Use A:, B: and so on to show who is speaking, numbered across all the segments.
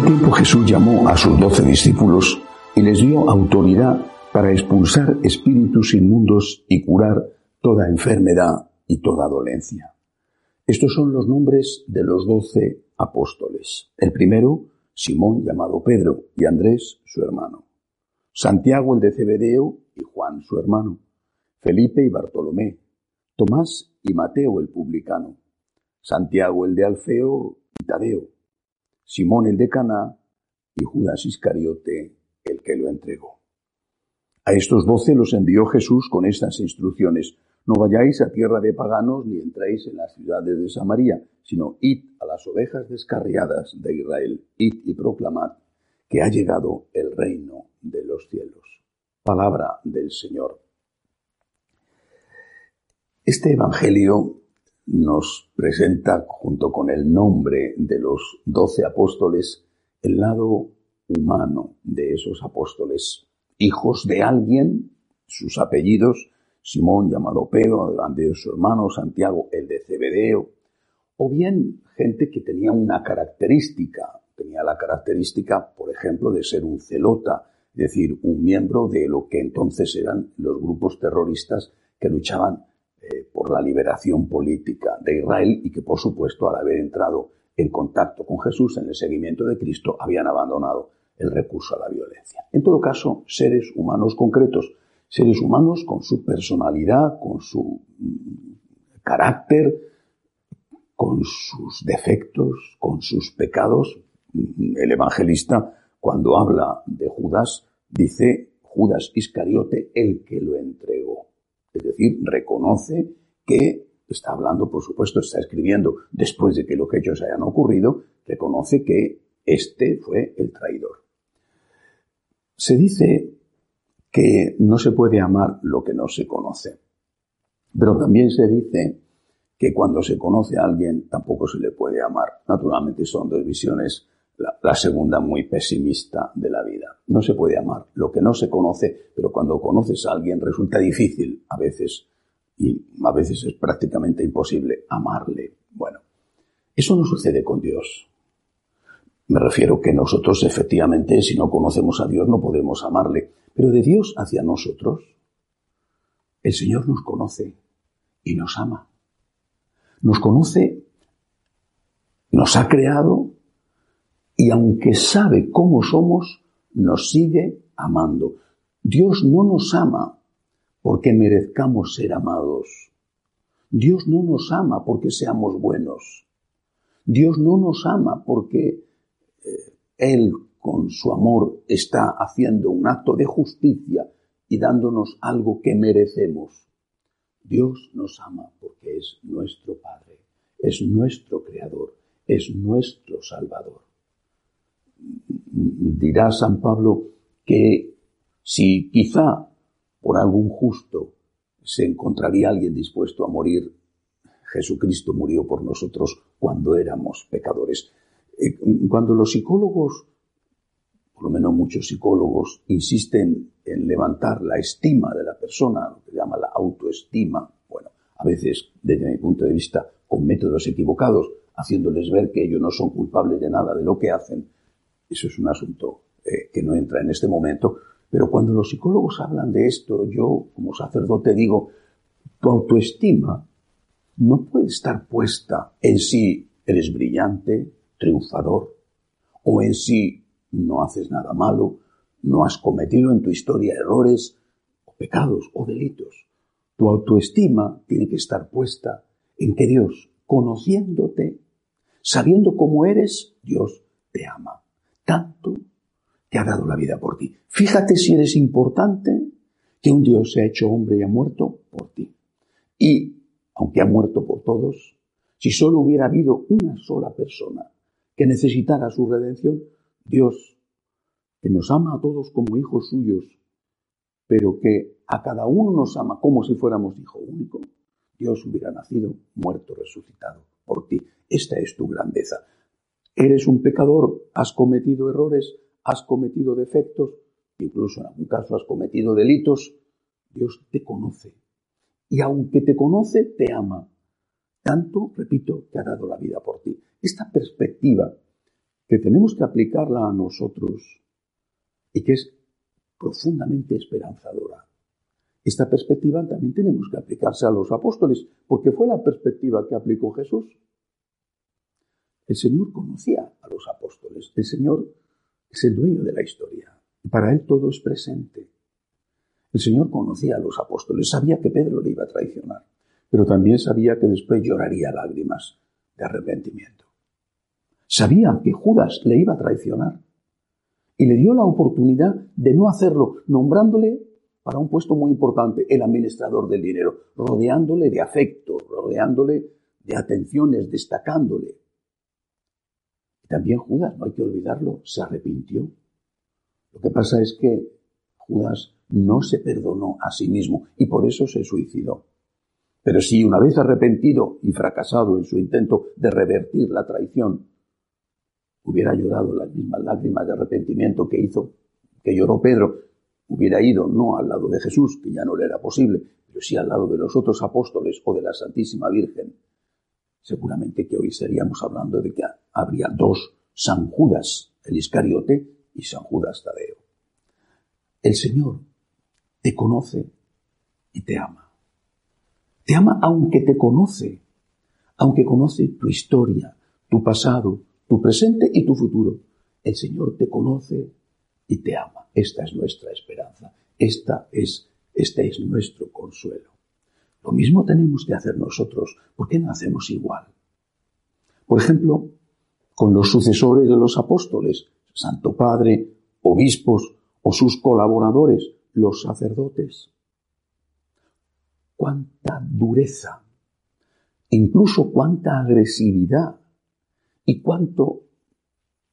A: aquel tiempo Jesús llamó a sus doce discípulos y les dio autoridad para expulsar espíritus inmundos y curar toda enfermedad y toda dolencia. Estos son los nombres de los doce apóstoles. El primero, Simón llamado Pedro, y Andrés, su hermano. Santiago el de Cebedeo y Juan, su hermano. Felipe y Bartolomé. Tomás y Mateo el publicano. Santiago el de Alfeo y Tadeo. Simón el de Caná y Judas Iscariote el que lo entregó. A estos doce los envió Jesús con estas instrucciones. No vayáis a tierra de paganos ni entréis en las ciudades de Samaria, sino id a las ovejas descarriadas de Israel, id y proclamad que ha llegado el reino de los cielos. Palabra del Señor. Este Evangelio nos presenta, junto con el nombre de los doce apóstoles, el lado humano de esos apóstoles, hijos de alguien, sus apellidos, Simón llamado Pedro, Andrés su hermano, Santiago el de Cebedeo, o bien gente que tenía una característica, tenía la característica, por ejemplo, de ser un celota, es decir, un miembro de lo que entonces eran los grupos terroristas que luchaban eh, por la liberación política de Israel y que, por supuesto, al haber entrado en contacto con Jesús en el seguimiento de Cristo, habían abandonado el recurso a la violencia. En todo caso, seres humanos concretos, seres humanos con su personalidad, con su mm, carácter, con sus defectos, con sus pecados. El evangelista, cuando habla de Judas, dice Judas Iscariote, el que lo entregó. Es decir, reconoce que está hablando, por supuesto, está escribiendo después de que los hechos hayan ocurrido, reconoce que este fue el traidor. Se dice que no se puede amar lo que no se conoce, pero también se dice que cuando se conoce a alguien tampoco se le puede amar. Naturalmente son dos visiones, la, segunda muy pesimista de la vida. No se puede amar lo que no se conoce, pero cuando conoces a alguien resulta difícil a veces y a veces es prácticamente imposible amarle. Bueno, eso no sucede con Dios. Me refiero que nosotros efectivamente si no conocemos a Dios no podemos amarle, pero de Dios hacia nosotros, el Señor nos conoce y nos ama nos conoce, nos ha creado y aunque sabe cómo somos, nos sigue amando. Dios no nos ama porque merezcamos ser amados. Dios no nos ama porque seamos buenos. Dios no nos ama porque eh, Él con su amor está haciendo un acto de justicia y dándonos algo que merecemos. Dios nos ama porque es nuestro Padre, es nuestro Creador, es nuestro Salvador. Dirá San Pablo que si quizá por algún justo se encontraría alguien dispuesto a morir, Jesucristo murió por nosotros cuando éramos pecadores. Eh, cuando los psicólogos, por lo menos muchos psicólogos, insisten en levantar la estima de la persona, lo que llama la autoestima, bueno, a veces, desde mi punto de vista, con métodos equivocados, haciéndoles ver que ellos no son culpables de nada de lo que hacen, eso es un asunto eh, que no entra en este momento. Pero cuando los psicólogos hablan de esto, yo como sacerdote digo, tu autoestima no puede estar puesta en si eres brillante, triunfador, o en si no haces nada malo, no has cometido en tu historia errores o pecados o delitos. Tu autoestima tiene que estar puesta en que Dios, conociéndote, sabiendo cómo eres, Dios te ama. Tanto te ha dado la vida por ti. Fíjate si eres importante que un Dios se ha hecho hombre y ha muerto por ti. Y, aunque ha muerto por todos, si solo hubiera habido una sola persona que necesitara su redención, Dios que nos ama a todos como hijos suyos, pero que a cada uno nos ama como si fuéramos hijo único, Dios hubiera nacido, muerto, resucitado por ti. Esta es tu grandeza. Eres un pecador, has cometido errores, has cometido defectos, incluso en algún caso has cometido delitos. Dios te conoce. Y aunque te conoce, te ama. Tanto, repito, que ha dado la vida por ti. Esta perspectiva que tenemos que aplicarla a nosotros y que es profundamente esperanzadora. Esta perspectiva también tenemos que aplicarse a los apóstoles, porque fue la perspectiva que aplicó Jesús. El Señor conocía a los apóstoles, el Señor es el dueño de la historia, para Él todo es presente. El Señor conocía a los apóstoles, sabía que Pedro le iba a traicionar, pero también sabía que después lloraría lágrimas de arrepentimiento. Sabía que Judas le iba a traicionar y le dio la oportunidad de no hacerlo, nombrándole para un puesto muy importante, el administrador del dinero, rodeándole de afecto, rodeándole de atenciones, destacándole. También Judas, no hay que olvidarlo, se arrepintió. Lo que pasa es que Judas no se perdonó a sí mismo y por eso se suicidó. Pero si una vez arrepentido y fracasado en su intento de revertir la traición, hubiera llorado las mismas lágrimas de arrepentimiento que hizo, que lloró Pedro, hubiera ido no al lado de Jesús, que ya no le era posible, pero sí al lado de los otros apóstoles o de la Santísima Virgen, seguramente que hoy estaríamos hablando de que habría dos San Judas, el Iscariote, y San Judas Tadeo. El Señor te conoce y te ama. Te ama aunque te conoce, aunque conoce tu historia, tu pasado, tu presente y tu futuro. El Señor te conoce y te ama. Esta es nuestra esperanza. Esta es, este es nuestro consuelo. Lo mismo tenemos que hacer nosotros. ¿Por qué no hacemos igual? Por ejemplo, con los sucesores de los apóstoles, Santo Padre, obispos o sus colaboradores, los sacerdotes. Cuánta dureza, incluso cuánta agresividad y cuánto,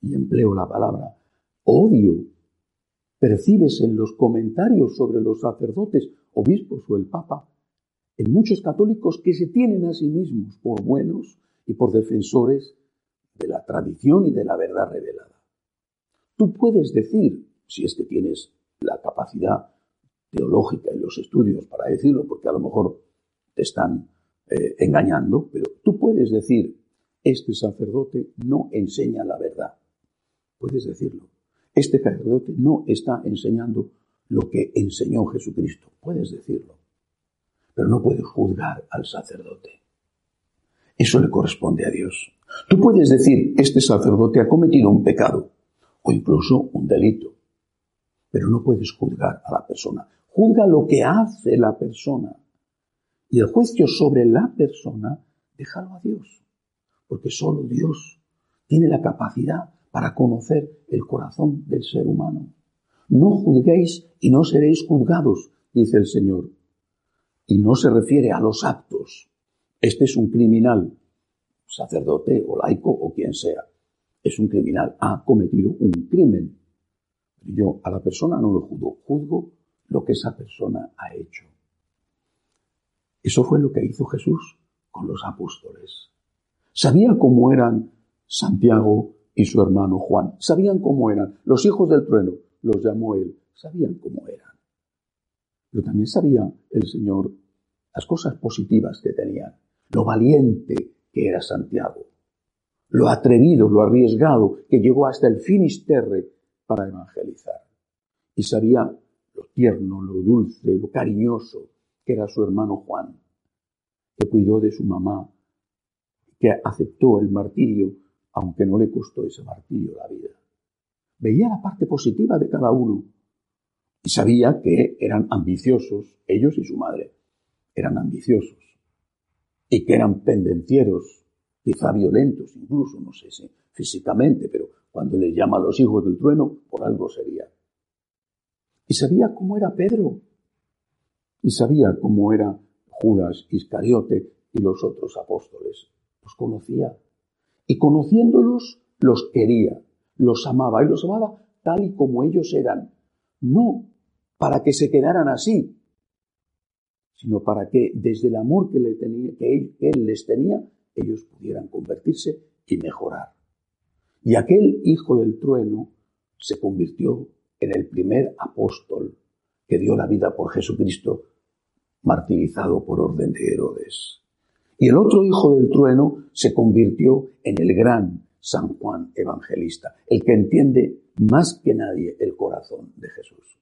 A: y empleo la palabra, odio percibes en los comentarios sobre los sacerdotes, obispos o el Papa, en muchos católicos que se tienen a sí mismos por buenos y por defensores de la tradición y de la verdad revelada. Tú puedes decir, si es que tienes la capacidad teológica y los estudios para decirlo, porque a lo mejor te están eh, engañando, pero tú puedes decir, este sacerdote no enseña la verdad. Puedes decirlo. Este sacerdote no está enseñando lo que enseñó Jesucristo. Puedes decirlo. Pero no puedes juzgar al sacerdote. Eso le corresponde a Dios. Tú puedes decir, este sacerdote ha cometido un pecado o incluso un delito pero no puedes juzgar a la persona. Juzga lo que hace la persona. Y el juicio sobre la persona, déjalo a Dios. Porque solo Dios tiene la capacidad para conocer el corazón del ser humano. No juzguéis y no seréis juzgados, dice el Señor. Y no se refiere a los actos. Este es un criminal, sacerdote o laico o quien sea. Es un criminal, ha cometido un crimen yo a la persona no lo juzgo, juzgo lo que esa persona ha hecho. Eso fue lo que hizo Jesús con los apóstoles. Sabía cómo eran Santiago y su hermano Juan. Sabían cómo eran. Los hijos del trueno los llamó él. Sabían cómo eran. Pero también sabía el Señor las cosas positivas que tenían. Lo valiente que era Santiago. Lo atrevido, lo arriesgado, que llegó hasta el finisterre para evangelizar. Y sabía lo tierno, lo dulce, lo cariñoso que era su hermano Juan, que cuidó de su mamá, que aceptó el martirio, aunque no le costó ese martirio la vida. Veía la parte positiva de cada uno y sabía que eran ambiciosos, ellos y su madre, eran ambiciosos y que eran pendencieros, quizá violentos incluso, no sé si físicamente, pero cuando le llama a los hijos del trueno, por algo sería. Y sabía cómo era Pedro. Y sabía cómo era Judas Iscariote y los otros apóstoles. Los conocía. Y conociéndolos, los quería, los amaba. Y los amaba tal y como ellos eran. No para que se quedaran así, sino para que desde el amor que, le tenía, que él les tenía, ellos pudieran convertirse y mejorar. Y aquel hijo del trueno se convirtió en el primer apóstol que dio la vida por Jesucristo, martirizado por orden de Herodes. Y el otro hijo del trueno se convirtió en el gran San Juan Evangelista, el que entiende más que nadie el corazón de Jesús.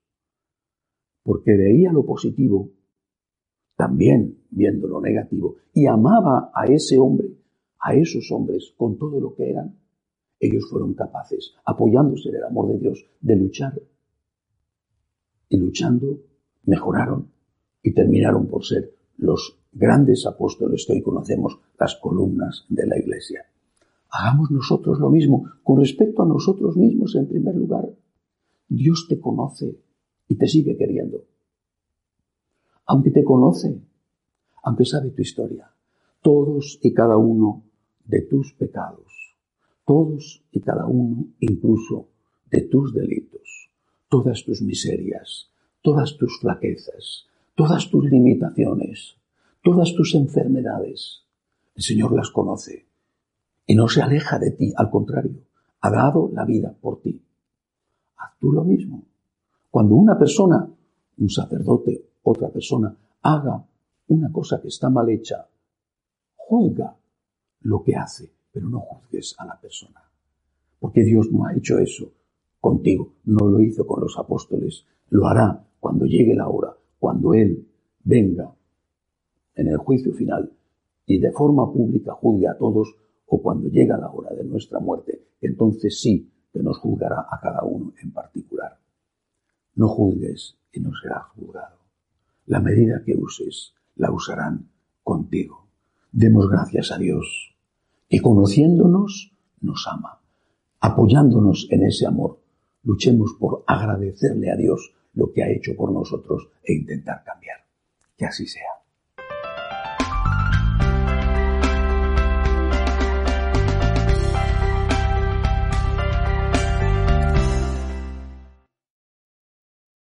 A: Porque veía lo positivo, también viendo lo negativo, y amaba a ese hombre, a esos hombres, con todo lo que eran. Ellos fueron capaces, apoyándose en el amor de Dios, de luchar. Y luchando, mejoraron y terminaron por ser los grandes apóstoles que hoy conocemos, las columnas de la Iglesia. Hagamos nosotros lo mismo con respecto a nosotros mismos en primer lugar. Dios te conoce y te sigue queriendo. Aunque te conoce, aunque sabe tu historia, todos y cada uno de tus pecados, todos y cada uno incluso de tus delitos, todas tus miserias, todas tus flaquezas, todas tus limitaciones, todas tus enfermedades. El Señor las conoce y no se aleja de ti, al contrario, ha dado la vida por ti. Haz tú lo mismo. Cuando una persona, un sacerdote, otra persona, haga una cosa que está mal hecha, juzga lo que hace, pero no juzgues a la persona. Porque Dios no ha hecho eso contigo, no lo hizo con los apóstoles, lo hará cuando llegue la hora, cuando Él venga en el juicio final y de forma pública juzgue a todos, o cuando llega la hora de nuestra muerte, entonces sí que nos juzgará a cada uno en particular. No juzgues y no serás juzgado. La medida que uses la usarán contigo. Demos gracias a Dios, que conociéndonos nos ama. Apoyándonos en ese amor, luchemos por agradecerle a Dios lo que ha hecho por nosotros e intentar cambiar. Que así sea.